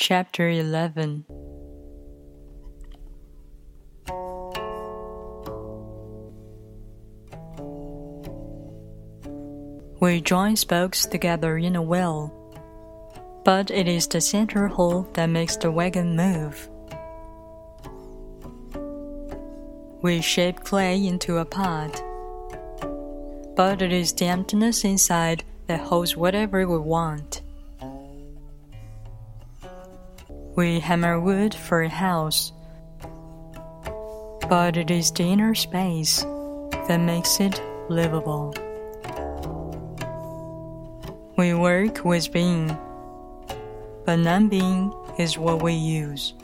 Chapter 11 We join spokes together in a wheel, but it is the center hole that makes the wagon move. We shape clay into a pot, but it is the emptiness inside that holds whatever we want. We hammer wood for a house, but it is the inner space that makes it livable. We work with being, but non being is what we use.